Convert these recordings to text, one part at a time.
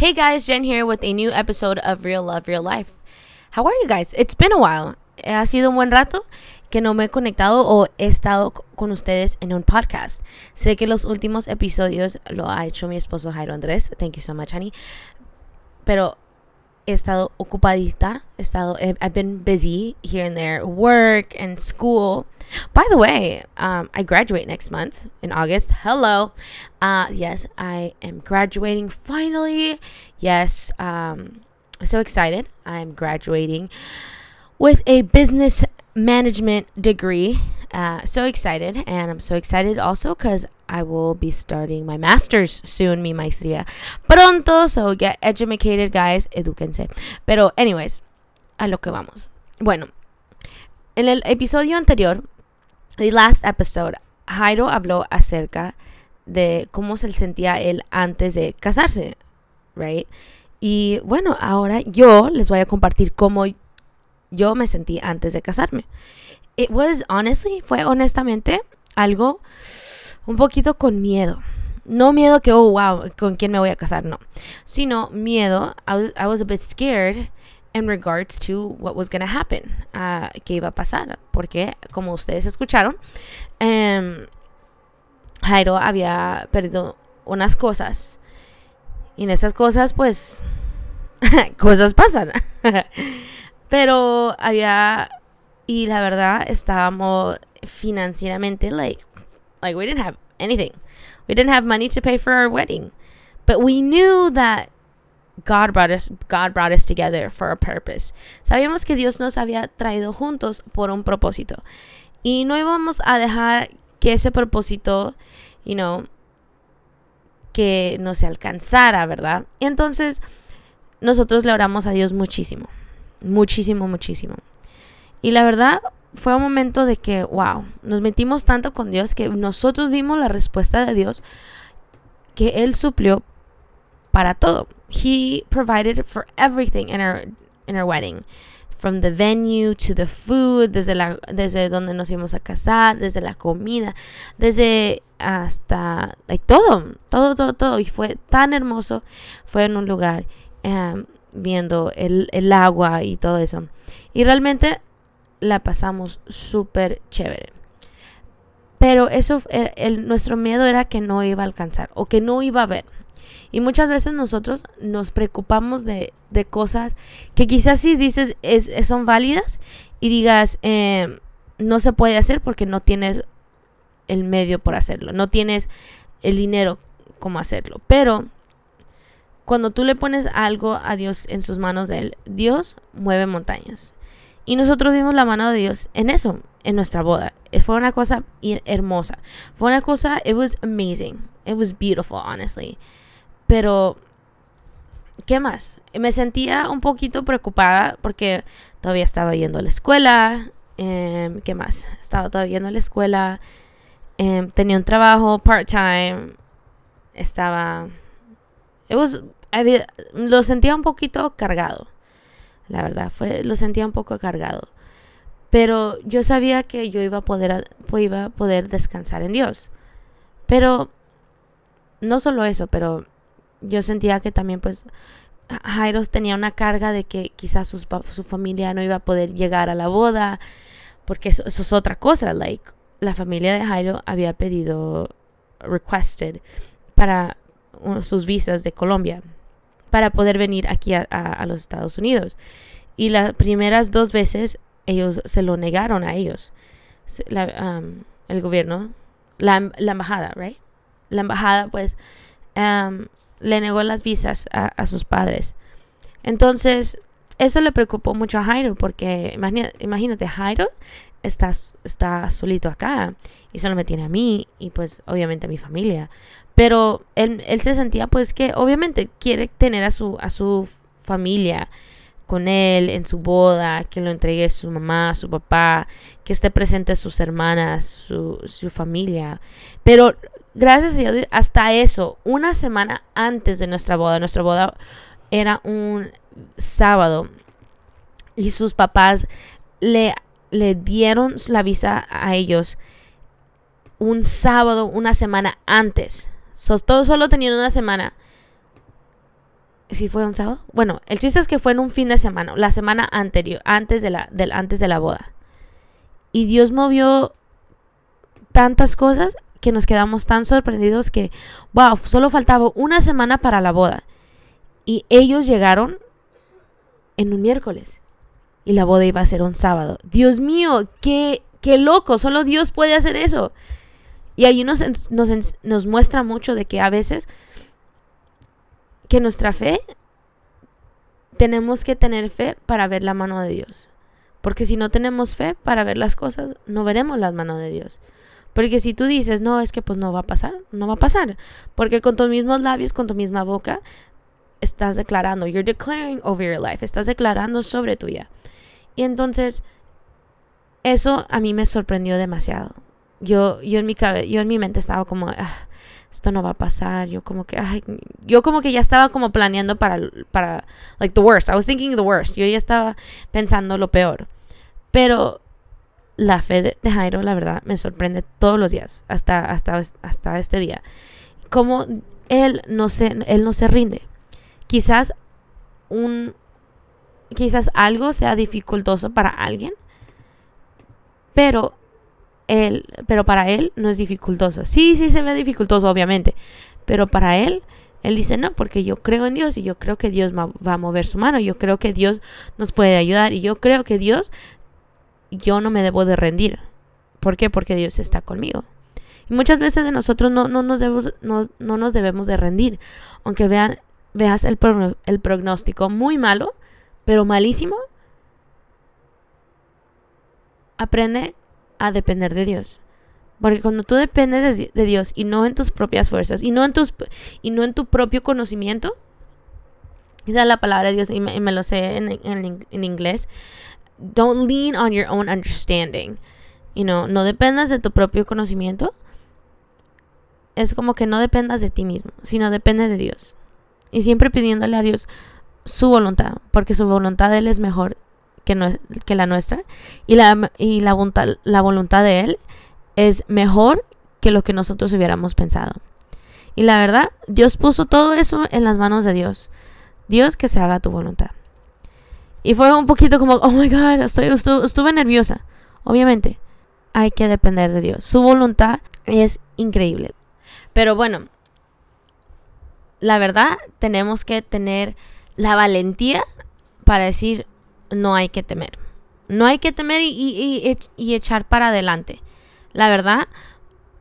Hey guys, Jen here with a new episode of Real Love, Real Life. How are you guys? It's been a while. Ha sido un buen rato que no me he conectado o he estado con ustedes en un podcast. Sé que los últimos episodios lo ha hecho mi esposo Jairo Andrés. Thank you so much, honey. Pero he estado ocupadita. He estado, I've been busy here and there, work and school. By the way, um, I graduate next month in August. Hello. Uh, yes, I am graduating finally. Yes, um, so excited. I'm graduating with a business management degree. Uh, so excited. And I'm so excited also because I will be starting my master's soon, mi maestría pronto. So get educated, guys. Eduquense. Pero, anyways, a lo que vamos. Bueno, en el episodio anterior the last episode, Jairo habló acerca de cómo se sentía él antes de casarse, right? Y bueno, ahora yo les voy a compartir cómo yo me sentí antes de casarme. It was honestly, fue honestamente algo un poquito con miedo. No miedo que, oh, wow, con quién me voy a casar, no. Sino miedo, I was, I was a bit scared en regards to what was going to happen, uh, qué iba a pasar, porque como ustedes escucharon, um, Jairo había perdido unas cosas y en esas cosas pues cosas pasan, pero había y la verdad estábamos financieramente like like we didn't have anything, we didn't have money to pay for our wedding, but we knew that God brought us God brought us together for a purpose. Sabíamos que Dios nos había traído juntos por un propósito. Y no íbamos a dejar que ese propósito, you know, que no se alcanzara, ¿verdad? Y entonces nosotros le oramos a Dios muchísimo. Muchísimo, muchísimo. Y la verdad fue un momento de que, wow, nos metimos tanto con Dios que nosotros vimos la respuesta de Dios que Él suplió para todo. He provided for everything in our in our wedding. From the venue to the food, desde, la, desde donde nos íbamos a casar, desde la comida, desde hasta, like, todo, todo, todo, todo. Y fue tan hermoso. Fue en un lugar um, viendo el, el agua y todo eso. Y realmente la pasamos súper chévere. Pero eso, el, el, nuestro miedo era que no iba a alcanzar o que no iba a ver. Y muchas veces nosotros nos preocupamos de, de cosas que quizás si dices es, son válidas y digas eh, no se puede hacer porque no tienes el medio por hacerlo, no tienes el dinero como hacerlo. Pero cuando tú le pones algo a Dios en sus manos de Él, Dios mueve montañas. Y nosotros vimos la mano de Dios en eso, en nuestra boda. Fue una cosa hermosa. Fue una cosa, it was amazing. It was beautiful, honestly. Pero, ¿qué más? Me sentía un poquito preocupada porque todavía estaba yendo a la escuela. Eh, ¿Qué más? Estaba todavía yendo a la escuela. Eh, tenía un trabajo part-time. Estaba... It was, lo sentía un poquito cargado. La verdad, fue, lo sentía un poco cargado. Pero yo sabía que yo iba a poder, iba a poder descansar en Dios. Pero no solo eso, pero yo sentía que también pues Jairo tenía una carga de que quizás su, familia no iba a poder llegar a la boda, porque eso, eso, es otra cosa, like la familia de Jairo había pedido requested para sus visas de Colombia para poder venir aquí a, a, a los Estados Unidos. Y las primeras dos veces ellos se lo negaron a ellos. La, el gobierno, la, la, embajada, right? La embajada pues um, le negó las visas a, sus padres. Entonces, eso le preocupó mucho a Jairo, porque imagínate, Jairo está, está solito acá y solo me tiene a mí y pues obviamente a mi familia. Pero él, él se sentía pues que obviamente quiere tener a su, a su familia con él en su boda, que lo entregue su mamá, su papá, que esté presente sus hermanas, su, su familia. Pero gracias a Dios, hasta eso, una semana antes de nuestra boda, nuestra boda era un sábado y sus papás le, le dieron la visa a ellos un sábado, una semana antes. Todos solo tenían una semana. si fue un sábado. Bueno, el chiste es que fue en un fin de semana, la semana anterior, antes de la, del, antes de la boda. Y Dios movió tantas cosas que nos quedamos tan sorprendidos que, wow, solo faltaba una semana para la boda. Y ellos llegaron en un miércoles. Y la boda iba a ser un sábado. Dios mío, qué, qué loco, solo Dios puede hacer eso. Y ahí nos, nos, nos muestra mucho de que a veces que nuestra fe, tenemos que tener fe para ver la mano de Dios. Porque si no tenemos fe para ver las cosas, no veremos la mano de Dios. Porque si tú dices, no, es que pues no va a pasar, no va a pasar. Porque con tus mismos labios, con tu misma boca, estás declarando, you're declaring over your life, estás declarando sobre tu vida. Y entonces, eso a mí me sorprendió demasiado. Yo, yo, en, mi yo en mi mente estaba como, ah, esto no va a pasar. Yo como que, yo como que ya estaba como planeando para, para, like the worst. I was thinking the worst. Yo ya estaba pensando lo peor. Pero la fe de, Jairo, la verdad, me sorprende todos los días, hasta, hasta, hasta este día. Como él no se, él no se rinde. Quizás un, quizás algo sea dificultoso para alguien, pero él, pero para él no es dificultoso. Sí, sí se ve dificultoso, obviamente, pero para él, él dice, no, porque yo creo en Dios y yo creo que Dios va a mover su mano, yo creo que Dios nos puede ayudar y yo creo que Dios, yo no me debo de rendir. ¿Por qué? Porque Dios está conmigo. Y muchas veces de nosotros no, no, nos, debemos, no, no nos debemos de rendir. Aunque vean, veas el, el pronóstico muy malo, pero malísimo, aprende a depender de Dios. Porque cuando tú dependes de, Dios y no en tus propias fuerzas y no en, tus, y no en tu propio conocimiento, esa es la palabra de Dios y me, lo sé en, en, inglés, don't lean on your own understanding. You know, no dependas de tu propio conocimiento. Es como que no dependas de ti mismo, sino depende de Dios. Y siempre pidiéndole a Dios su voluntad, porque su voluntad de Él es mejor que, que la nuestra y, la, y la, voluntad, la voluntad de Él es mejor que lo que nosotros hubiéramos pensado. Y la verdad, Dios puso todo eso en las manos de Dios. Dios que se haga tu voluntad. Y fue un poquito como, oh my God, estoy, estuve nerviosa. Obviamente, hay que depender de Dios. Su voluntad es increíble. Pero bueno, la verdad, tenemos que tener la valentía para decir, no hay que temer. No hay que temer y, echar para adelante. La verdad,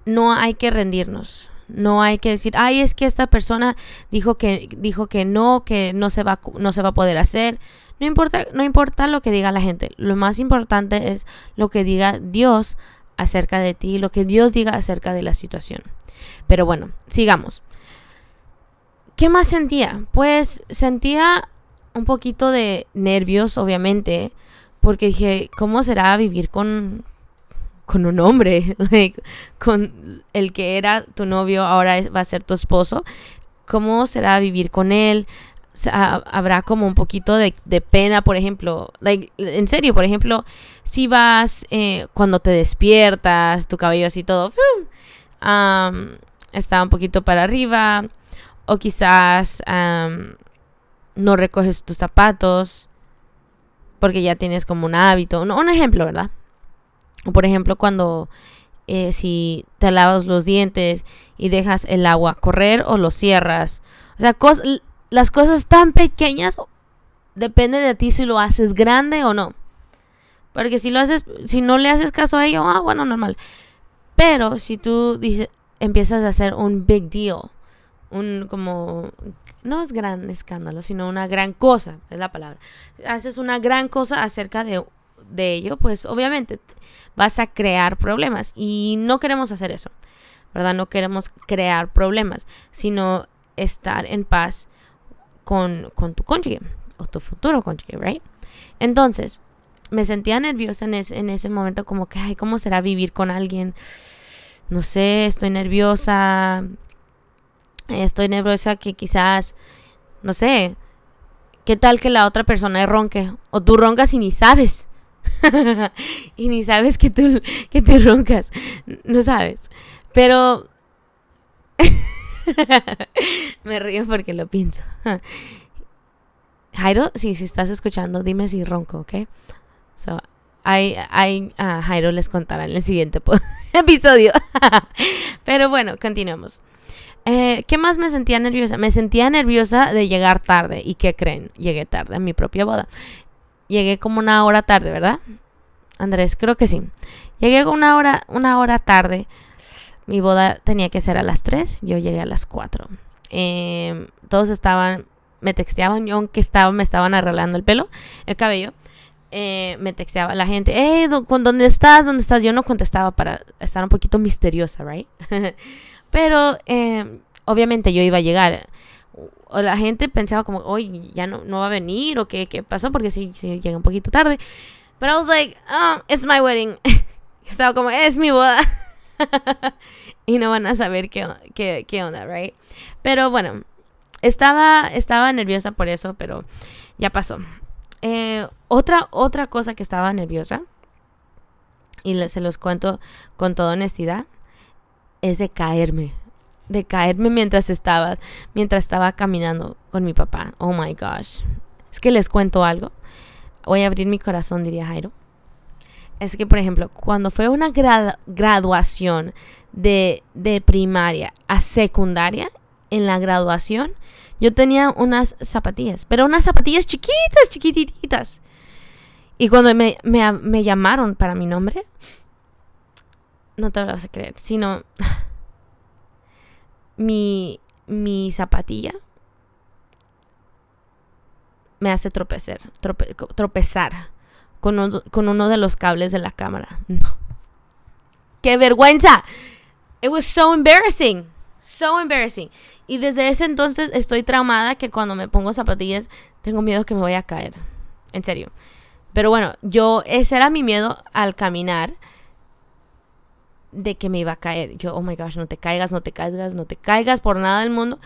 no hay que rendirnos. No hay que decir, ay, es que esta persona dijo que, dijo que no, que no se, va, no se va a poder hacer. No importa, no importa lo que diga la gente. Lo más importante es lo que diga Dios acerca de ti, lo que Dios diga acerca de la situación. Pero bueno, sigamos. ¿Qué más sentía? Pues sentía un poquito de nervios, obviamente, porque dije, ¿cómo será vivir con, con un hombre? con el que era tu novio, ahora va a ser tu esposo. ¿Cómo será vivir con él? habrá como un poquito de, pena, por ejemplo, en serio, por ejemplo, si vas eh, cuando te despiertas, tu cabello así todo está un poquito para arriba, o quizás no recoges tus zapatos porque ya tienes como un hábito. un ejemplo, ¿verdad? O por ejemplo, cuando eh, si te lavas los dientes y dejas el agua correr o lo cierras. O sea, las cosas tan pequeñas depende de ti si lo haces grande o no. Porque si lo haces, si no le haces caso a ello, ah, bueno, normal. Pero si tú dices, empiezas a hacer un big deal, un como no es gran escándalo, sino una gran cosa, es la palabra. Haces una gran cosa acerca de, de ello, pues obviamente vas a crear problemas y no queremos hacer eso, ¿verdad? No queremos crear problemas, sino estar en paz con, con tu cónyuge o tu futuro cónyuge, ¿right? Entonces, me sentía nerviosa en, en ese momento, como que, ay, ¿cómo será vivir con alguien? No sé, estoy nerviosa, estoy nerviosa que quizás, no sé, ¿qué tal que la otra persona ronque? O tú roncas y ni sabes. y ni sabes que tú, que tú roncas. No sabes. Pero... Me río porque lo pienso. Jairo, sí, si estás escuchando, dime si ronco, ¿ok? So, I, I, uh, Jairo les contará en el siguiente episodio. Pero bueno, continuemos. Eh, ¿Qué más me sentía nerviosa? Me sentía nerviosa de llegar tarde. ¿Y qué creen? Llegué tarde a mi propia boda. Llegué como una hora tarde, ¿verdad? Andrés, creo que sí. Llegué una hora, una hora tarde. Mi boda tenía que ser a las 3, yo llegué a las 4. Em, todos estaban, me texteaban, yo aunque me estaban arreglando el pelo, el cabello. Eh, me texteaba la gente, hey, ¿dónde estás? ¿Dónde estás? Yo no contestaba para estar un poquito misteriosa, ¿right? Pero em, obviamente yo iba a llegar. La gente pensaba como, hoy ya no, no va a venir o qué, qué pasó porque sí, sí llegué un poquito tarde. Pero I was like, oh, it's my wedding. Estaba como, es mi boda. y no van a saber qué, qué, qué, onda, right? Pero bueno, estaba, estaba nerviosa por eso, pero ya pasó. Eh, otra, otra cosa que estaba nerviosa, y se los cuento con toda honestidad, es de caerme. De caerme mientras estaba, mientras estaba caminando con mi papá. Oh my gosh. Es que les cuento algo. Voy a abrir mi corazón, diría Jairo es que, por ejemplo, cuando fue una graduación de, de primaria a secundaria, en la graduación, yo tenía unas zapatillas, pero unas zapatillas chiquitas, chiquititas. Y cuando me, me, me, llamaron para mi nombre, no te lo vas a creer, sino mi, mi zapatilla me hace tropezar, tropezar con, uno de los cables de la cámara. No. ¡Qué vergüenza! It was so embarrassing. So embarrassing. Y desde ese entonces estoy traumada que cuando me pongo zapatillas tengo miedo que me voy a caer. En serio. Pero bueno, yo, ese era mi miedo al caminar de que me iba a caer. Yo, oh my gosh, no te caigas, no te caigas, no te caigas por nada del mundo.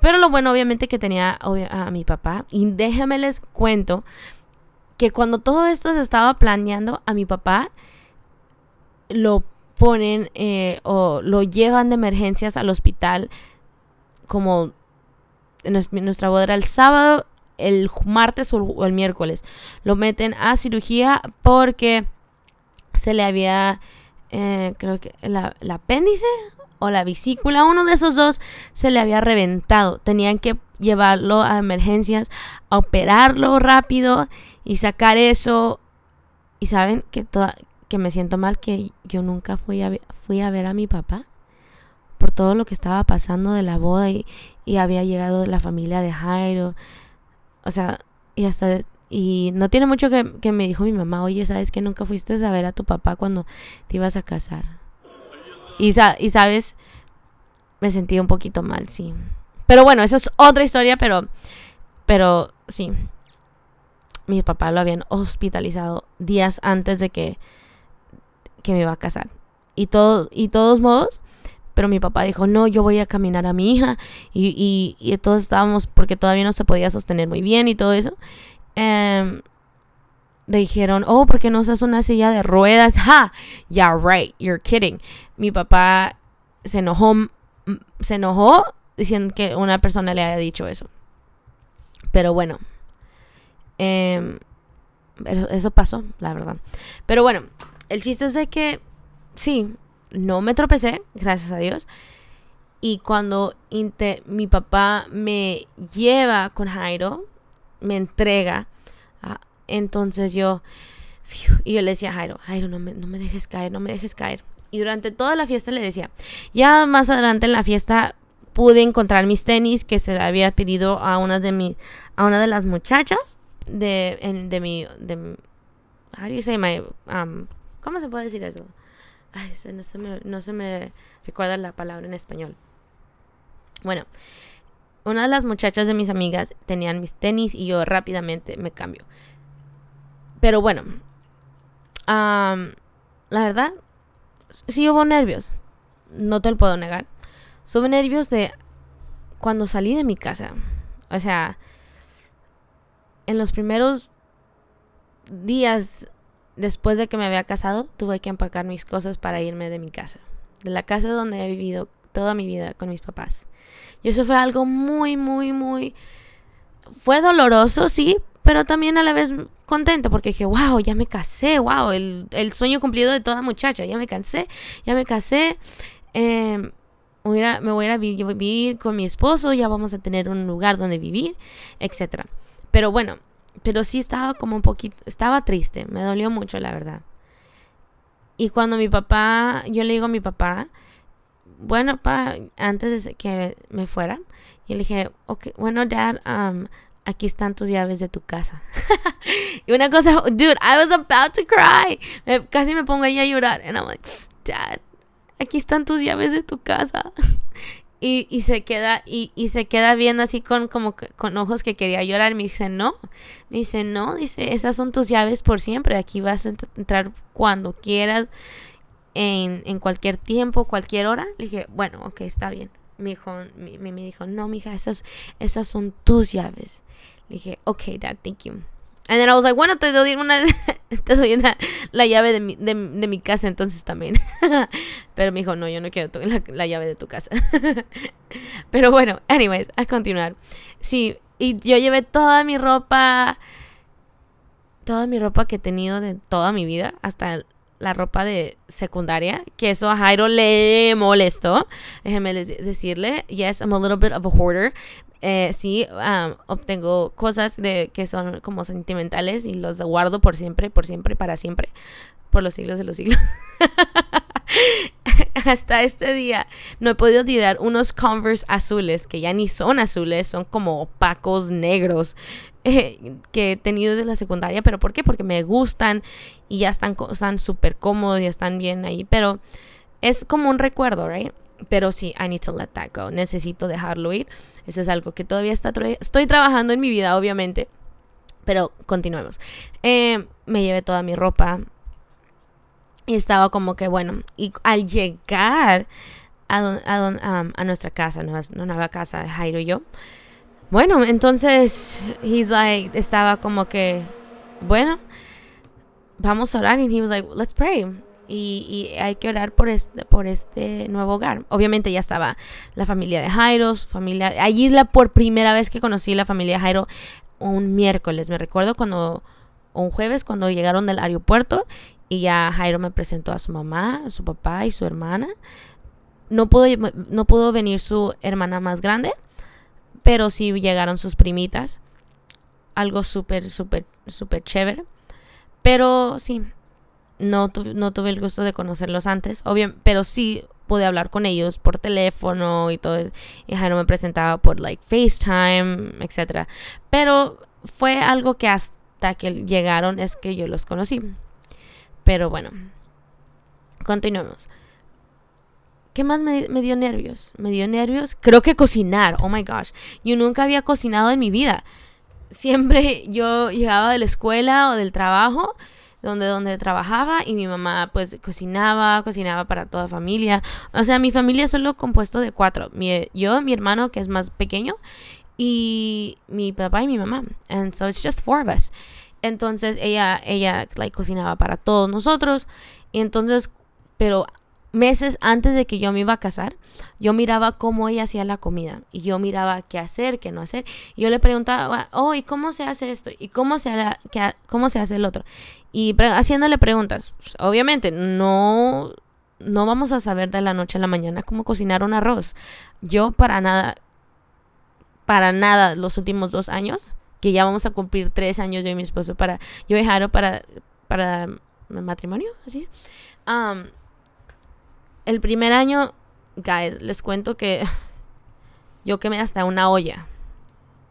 Pero lo bueno, obviamente, que tenía a mi papá. Y déjame les cuento que cuando todo esto se estaba planeando a mi papá, lo ponen eh, o lo llevan de emergencias al hospital como nuestra boda era el sábado, el martes o el miércoles. Lo meten a cirugía porque se le había, eh, creo que la, el apéndice o la vesícula, uno de esos dos se le había reventado. Tenían que llevarlo a emergencias, a operarlo rápido y sacar eso. Y saben que, toda, que me siento mal que yo nunca fui a, fui a ver a mi papá por todo lo que estaba pasando de la boda y, y había llegado la familia de Jairo. O sea, y hasta... Y no tiene mucho que, me dijo mi mamá, oye, ¿sabes que nunca fuiste a ver a tu papá cuando te ibas a casar? Y, y sabes, me sentí un poquito mal, sí. Pero bueno, esa es otra historia, pero, pero sí, mi papá lo habían hospitalizado días antes de que, que me iba a casar. Y, todo, y todos modos, pero mi papá dijo, no, yo voy a caminar a mi hija. Y, y, todos estábamos, porque todavía no se podía sostener muy bien y todo eso. Um, le dijeron, oh, ¿por qué no usas una silla de ruedas? Ha, yeah, right, you're kidding. Mi papá se enojó, se enojó diciendo que una persona le haya dicho eso. Pero bueno, Em, eso pasó, la verdad. Pero bueno, el chiste es de que sí, no me tropecé, gracias a Dios. Y cuando mi papá me lleva con Jairo, me entrega, ah, entonces yo, y yo le decía a Jairo, Jairo, no me, no me dejes caer, no me dejes caer. Y durante toda la fiesta le decía, ya más adelante en la fiesta pude encontrar mis tenis que se le había pedido a una de, mi, a una de las muchachas de, en, de mi, de, how do you say my, um, ¿cómo se puede decir eso? Ay, no se, me, no se me recuerda la palabra en español. Bueno, una de las muchachas de mis amigas tenían mis tenis y yo rápidamente me cambio. Pero bueno, um, la verdad, sí hubo nervios. No te lo puedo negar. Hubo nervios de cuando salí de mi casa. O sea, en los primeros días después de que me había casado, tuve que empacar mis cosas para irme de mi casa, de la casa donde he vivido toda mi vida con mis papás. Y eso fue algo muy, muy, muy fue doloroso, sí, pero también a la vez contento porque dije, wow, ya me casé, wow, el, el sueño cumplido de toda muchacha, ya me cansé, ya me casé. Eh, me voy a vivir con mi esposo, ya vamos a tener un lugar donde vivir, etc. Pero bueno, pero sí estaba como un poquito, estaba triste, me dolió mucho, la verdad. Y cuando mi papá, yo le digo a mi papá, bueno, papá, antes de que me fuera, y le dije, ok, bueno, dad, um, aquí están tus llaves de tu casa. y una cosa, dude, I was about to cry. casi me pongo ahí a llorar. And I'm like, dad, aquí están tus llaves de tu casa. y, y, se queda, y, y, se queda viendo así con, como con ojos que quería llorar. Me dice, no. Me dice, no, dice, esas son tus llaves por siempre. Aquí vas a entrar cuando quieras, en, en cualquier tiempo, cualquier hora. Le dije, bueno, ok, está bien. Me dijo, me, me dijo, no, mija, esas, esas son tus llaves. Le dije, ok, dad, thank you. And then I was like, bueno, te doy una, te doy una, la llave de mi, de, de mi casa entonces también. Pero me dijo, no, yo no quiero la, la llave de tu casa. Pero bueno, anyways, a continuar. Sí, y yo llevé toda mi ropa, toda mi ropa que he tenido de toda mi vida, hasta la ropa de secundaria, que eso a Jairo le molestó. Déjeme decirle, yes, I'm a little bit of a hoarder, eh, sí obtengo cosas de que son como sentimentales y los guardo por siempre, por siempre, para siempre, por los siglos de los siglos. Hasta este día no he podido tirar unos Converse azules que ya ni son azules, son como opacos negros eh, que he tenido de la secundaria. ¿Pero por qué? Porque me gustan y ya están súper cómodos y están bien ahí. Pero es como un recuerdo, ¿right? Pero sí, I need to let that go. Necesito dejarlo ir. Eso es algo que todavía está estoy trabajando en mi vida, obviamente. Pero continuemos. Eh, me llevé toda mi ropa. Y estaba como que, bueno, y al llegar a, a, a nuestra casa, nueva, nueva casa Jairo y yo, bueno, entonces, he's like, estaba como que, bueno, vamos a orar. Y he was like, let's pray y, hay que orar por este, por este nuevo hogar. Obviamente ya estaba la familia de Jairo, su familia. Allí la por primera vez que conocí la familia de Jairo, un miércoles. Me recuerdo cuando, un jueves, cuando llegaron del aeropuerto y ya Jairo me presentó a su mamá, a su papá y su hermana. No pudo, no pudo venir su hermana más grande, pero sí llegaron sus primitas. Algo súper, súper, súper chévere. Pero sí, no, no tuve el gusto de conocerlos antes, obvio, pero sí pude hablar con ellos por teléfono y todo. Y Jairo me presentaba por like FaceTime, etc. Pero fue algo que hasta que llegaron es que yo los conocí. Pero bueno, continuemos. ¿Qué más me, dio nervios? Me dio nervios. Creo que cocinar. Oh my gosh. Yo nunca había cocinado en mi vida. Siempre yo llegaba de la escuela o del trabajo donde, donde trabajaba y mi mamá pues cocinaba, cocinaba para toda familia. O sea, mi familia es solo compuesto de cuatro. Mi, yo, mi hermano que es más pequeño y mi papá y mi mamá. And so it's just four of us. Entonces ella, ella like, cocinaba para todos nosotros. Y entonces, pero meses antes de que yo me iba a casar, yo miraba cómo ella hacía la comida y yo miraba qué hacer, qué no hacer. Y yo le preguntaba, oh, ¿y cómo se hace esto? ¿Y cómo se, cómo se hace el otro? Y haciéndole preguntas, pues, obviamente no, no vamos a saber de la noche a la mañana cómo cocinar un arroz. Yo para nada, para nada los últimos dos años, que ya vamos a cumplir tres años yo y mi esposo para, yo y Jaro para, para matrimonio, así. El primer año, guys, les cuento que yo quemé hasta una olla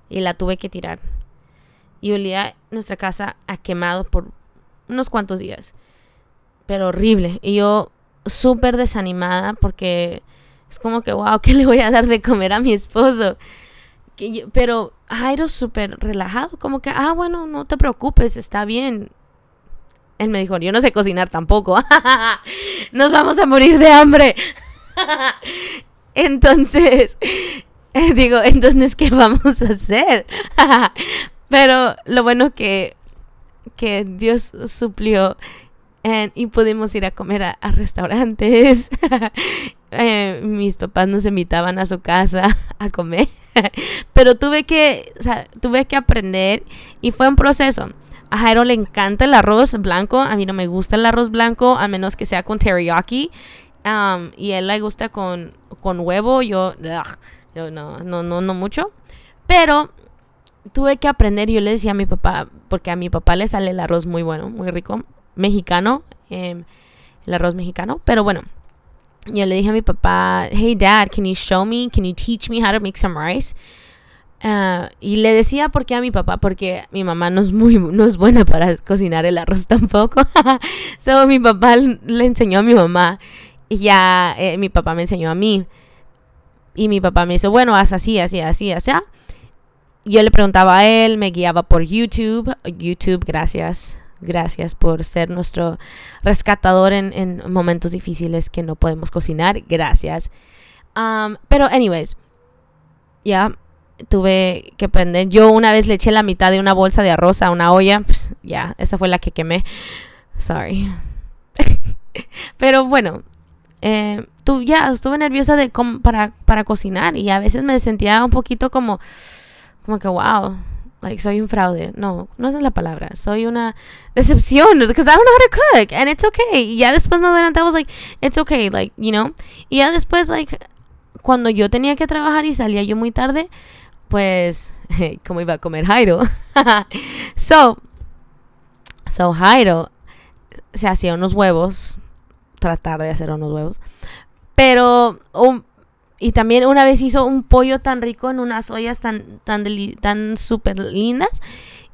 y la tuve que tirar. Y olía nuestra casa a quemado por unos cuantos días. Pero horrible. Y yo súper desanimada porque es como que, wow, ¿qué le voy a dar de comer a mi esposo? pero Jairo súper relajado, como que, ah, bueno, no te preocupes, está bien él me dijo, yo no sé cocinar tampoco. Nos vamos a morir de hambre. entonces, digo, entonces, ¿qué vamos a hacer? Pero lo bueno que, que Dios suplió y pudimos ir a comer a, restaurantes. Eh, mis papás nos invitaban a su casa a comer. Pero tuve que, o sea, tuve que aprender y fue un proceso. A Jairo le encanta el arroz blanco. A mí no me gusta el arroz blanco, a menos que sea con teriyaki. Um, y él le gusta con, con huevo. Yo, yo no, no, no, no mucho. Pero tuve que aprender. Yo le decía a mi papá, porque a mi papá le sale el arroz muy bueno, muy rico, mexicano, em, el arroz mexicano. Pero bueno, yo le dije a mi papá, hey dad, can you show me, can you teach me how to make some rice? Ah, y le decía por qué a mi papá, porque mi mamá no es muy no es buena para cocinar el arroz tampoco. so mi papá le enseñó a mi mamá y ya eh, mi papá me enseñó a mí. Y mi papá me dice, bueno, haz así, así, así, así. Yo le preguntaba a él, me guiaba por YouTube. YouTube, gracias. Gracias por ser nuestro rescatador en, momentos difíciles que no podemos cocinar. Gracias. Pero, anyways, ya tuve que aprender. Yo una vez le eché la mitad de una bolsa de arroz a una olla. Pues, ya, esa fue la que quemé. Sorry. pero bueno, eh, tú, ya estuve nerviosa de para, para cocinar y a veces me sentía un poquito como, como que, wow, like soy un fraude. No, no es la palabra. Soy una decepción because I don't know how to cook and it's okay. Y ya después más adelante I was like, it's okay, like, you know. Y ya después, like, cuando yo tenía que trabajar y salía yo muy tarde, pues, ¿cómo iba a comer Jairo? so, so Jairo se hacía unos huevos tratar de hacer unos huevos. Pero, y también una vez hizo un pollo tan rico en unas ollas tan, tan, tan súper lindas.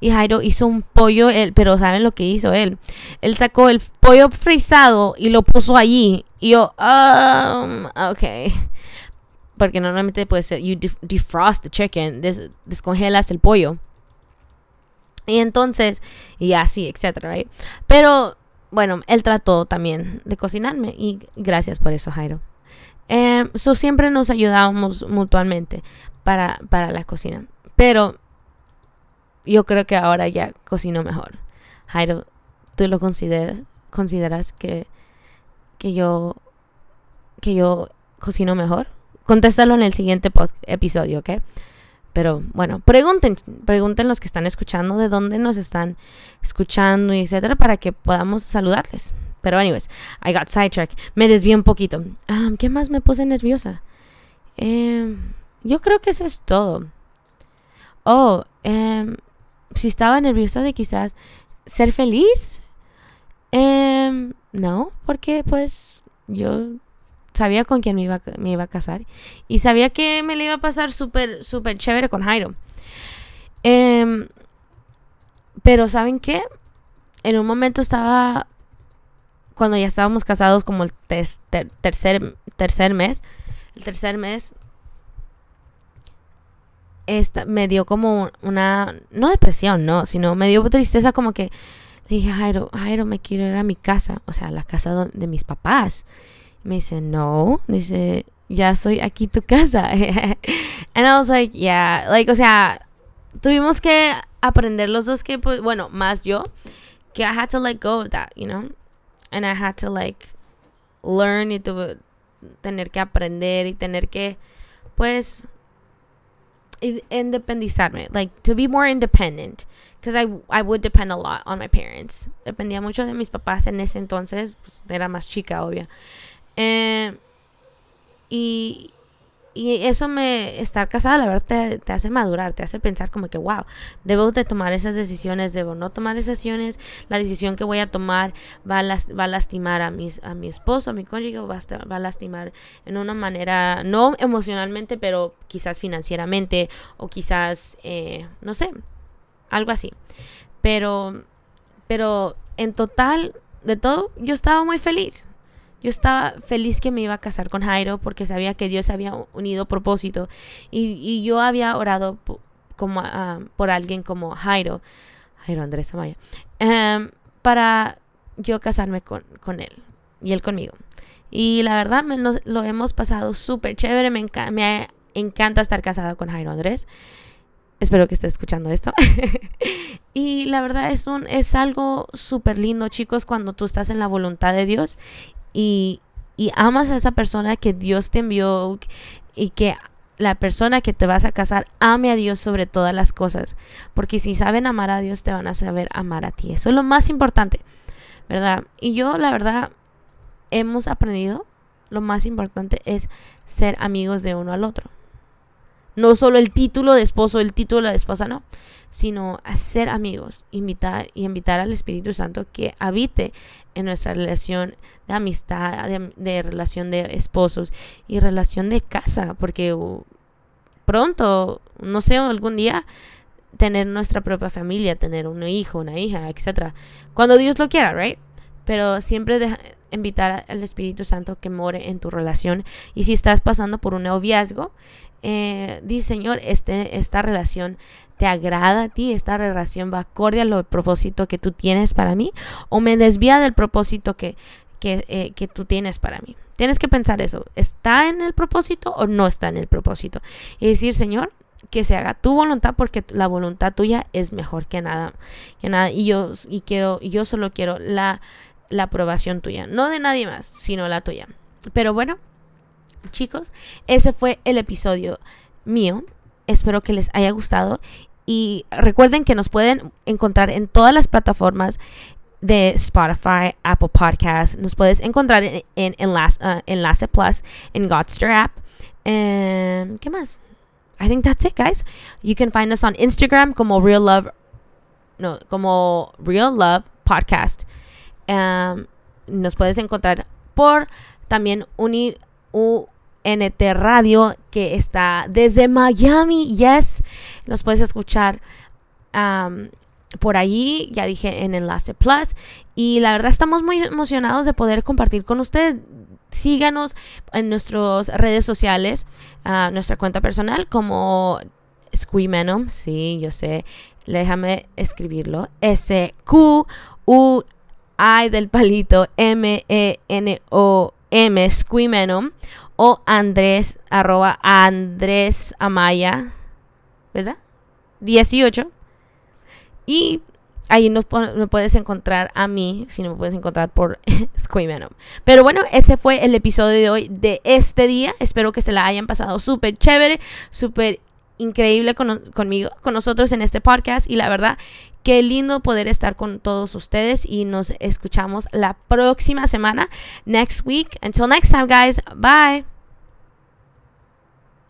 Y Jairo hizo un pollo, él, pero ¿saben lo que hizo él? Él sacó el pollo frisado y lo puso allí. Y yo, um, ok. Porque normalmente puede ser, you defrost the chicken, descongelas el pollo. Y entonces, y así, etcétera? Pero bueno, él trató también de cocinarme y gracias por eso, Jairo. Eh, siempre nos ayudábamos mutuamente para, para la cocina. Pero yo creo que ahora ya cocino mejor. Jairo, ¿tú lo consideras, consideras que, que, yo, que yo cocino mejor? Contéstalo en el siguiente episodio, ¿ok? Pero bueno, pregunten, pregunten los que están escuchando de dónde nos están escuchando y etcétera para que podamos saludarles. Pero anyways, I got sidetracked. Me desvié un poquito. Ah, ¿Qué más me puse nerviosa? Em, yo creo que eso es todo. Oh, em, si estaba nerviosa de quizás ser feliz. Em, no, porque pues yo sabía con quién me iba, me iba a casar y sabía que me le iba a pasar súper, súper chévere con Jairo. Em, pero ¿saben qué? En un momento estaba, cuando ya estábamos casados como el tercer, tercer mes, el tercer mes, esta, me dio como una, no depresión, no, sino me dio tristeza como que le dije, Jairo, Jairo, me quiero ir a mi casa, o sea, a la casa de mis papás. Me dice, no. Dice, ya soy aquí tu casa. And I was like, yeah. Like, o sea, tuvimos que aprender los dos que, pues, bueno, más yo, que I had to let go of that, you know? And I had to, like, learn y tuve, tener que aprender y tener que, pues, independizarme. Like, to be more independent. Because I, I would depend a lot on my parents. Dependía mucho de mis papás en ese entonces. Pues, era más chica, obvio. Eh, y, y eso me, estar casada, la verdad, te, hace madurar, te hace pensar como que, wow, debo de tomar esas decisiones, debo no tomar esas decisiones, la decisión que voy a tomar va a, va a lastimar a, mis, a mi esposo, a mi cónyuge, va a, va a lastimar en una manera, no emocionalmente, pero quizás financieramente o quizás, eh, no sé, algo así. Pero, pero en total, de todo, yo estaba muy feliz. Yo estaba feliz que me iba a casar con Jairo porque sabía que Dios había unido propósito y, yo había orado como, por alguien como Jairo, Jairo Andrés Amaya, em, para yo casarme con, él y él conmigo. Y la verdad me, lo hemos pasado súper chévere, me, me encanta estar casada con Jairo Andrés. Espero que esté escuchando esto. y la verdad es, un, es algo súper lindo, chicos, cuando tú estás en la voluntad de Dios y, amas a esa persona que Dios te envió y que la persona que te vas a casar ame a Dios sobre todas las cosas. Porque si saben amar a Dios, te van a saber amar a ti. Eso es lo más importante, ¿verdad? Y yo, la verdad, hemos aprendido, lo más importante es ser amigos de uno al otro. No solo el título de esposo, el título de esposa, no, sino hacer amigos, invitar y invitar al Espíritu Santo que habite en nuestra relación de amistad, de, relación de esposos y relación de casa, porque uh, pronto, no sé, algún día tener nuestra propia familia, tener un hijo, una hija, etcétera, cuando Dios lo quiera, right? Pero siempre invitar al Espíritu Santo que more en tu relación y si estás pasando por un noviazgo, eh, Señor, este, esta relación te agrada a ti, esta relación va acorde al propósito que tú tienes para mí o me desvía del propósito que, que, eh, que tú tienes para mí. Tienes que pensar eso, ¿está en el propósito o no está en el propósito? Y decir, Señor, que se haga tu voluntad porque la voluntad tuya es mejor que nada que nada y yo y quiero yo solo quiero la la aprobación tuya no de nadie más sino la tuya pero bueno chicos, ese fue el episodio mío. Espero que les haya gustado. Y recuerden que nos pueden encontrar en todas las plataformas de Spotify, Apple Podcasts. Nos puedes encontrar en, Enlace, uh, Enlace, Plus, en Godster app. Um, ¿Qué más? I think that's it, guys. You can find us on Instagram como Real Love, no, como Real Love Podcast. Um, nos puedes encontrar por también unir, NT Radio que está desde Miami. Yes, los puedes escuchar por ahí, ya dije en Enlace Plus. Y la verdad estamos muy emocionados de poder compartir con ustedes. Síganos en nuestras redes sociales, nuestra cuenta personal como Squeemenom. Sí, yo sé. Déjame escribirlo. S-Q-U-I del palito M-E-N-O-M. Squeemenom o Andrés, arroba Andrés Amaya, ¿verdad? 18. Y ahí nos, me puedes encontrar a mí, si no me puedes encontrar por Squeemenom. Pero bueno, ese fue el episodio de hoy, de este día. Espero que se la hayan pasado súper chévere, súper increíble conmigo, con nosotros en este podcast. Y la verdad, qué lindo poder estar con todos ustedes. Y nos escuchamos la próxima semana, next week. Until next time, guys. Bye.